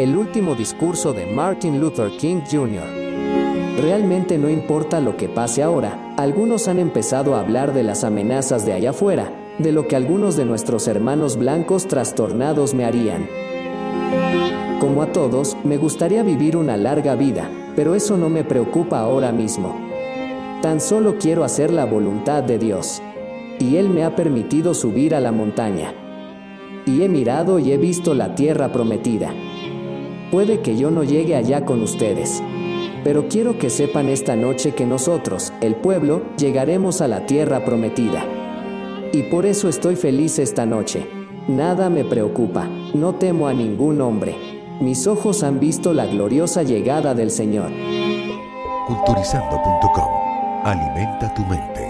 el último discurso de Martin Luther King Jr. Realmente no importa lo que pase ahora, algunos han empezado a hablar de las amenazas de allá afuera, de lo que algunos de nuestros hermanos blancos trastornados me harían. Como a todos, me gustaría vivir una larga vida, pero eso no me preocupa ahora mismo. Tan solo quiero hacer la voluntad de Dios. Y Él me ha permitido subir a la montaña. Y he mirado y he visto la tierra prometida. Puede que yo no llegue allá con ustedes. Pero quiero que sepan esta noche que nosotros, el pueblo, llegaremos a la tierra prometida. Y por eso estoy feliz esta noche. Nada me preocupa, no temo a ningún hombre. Mis ojos han visto la gloriosa llegada del Señor. Culturizando.com. Alimenta tu mente.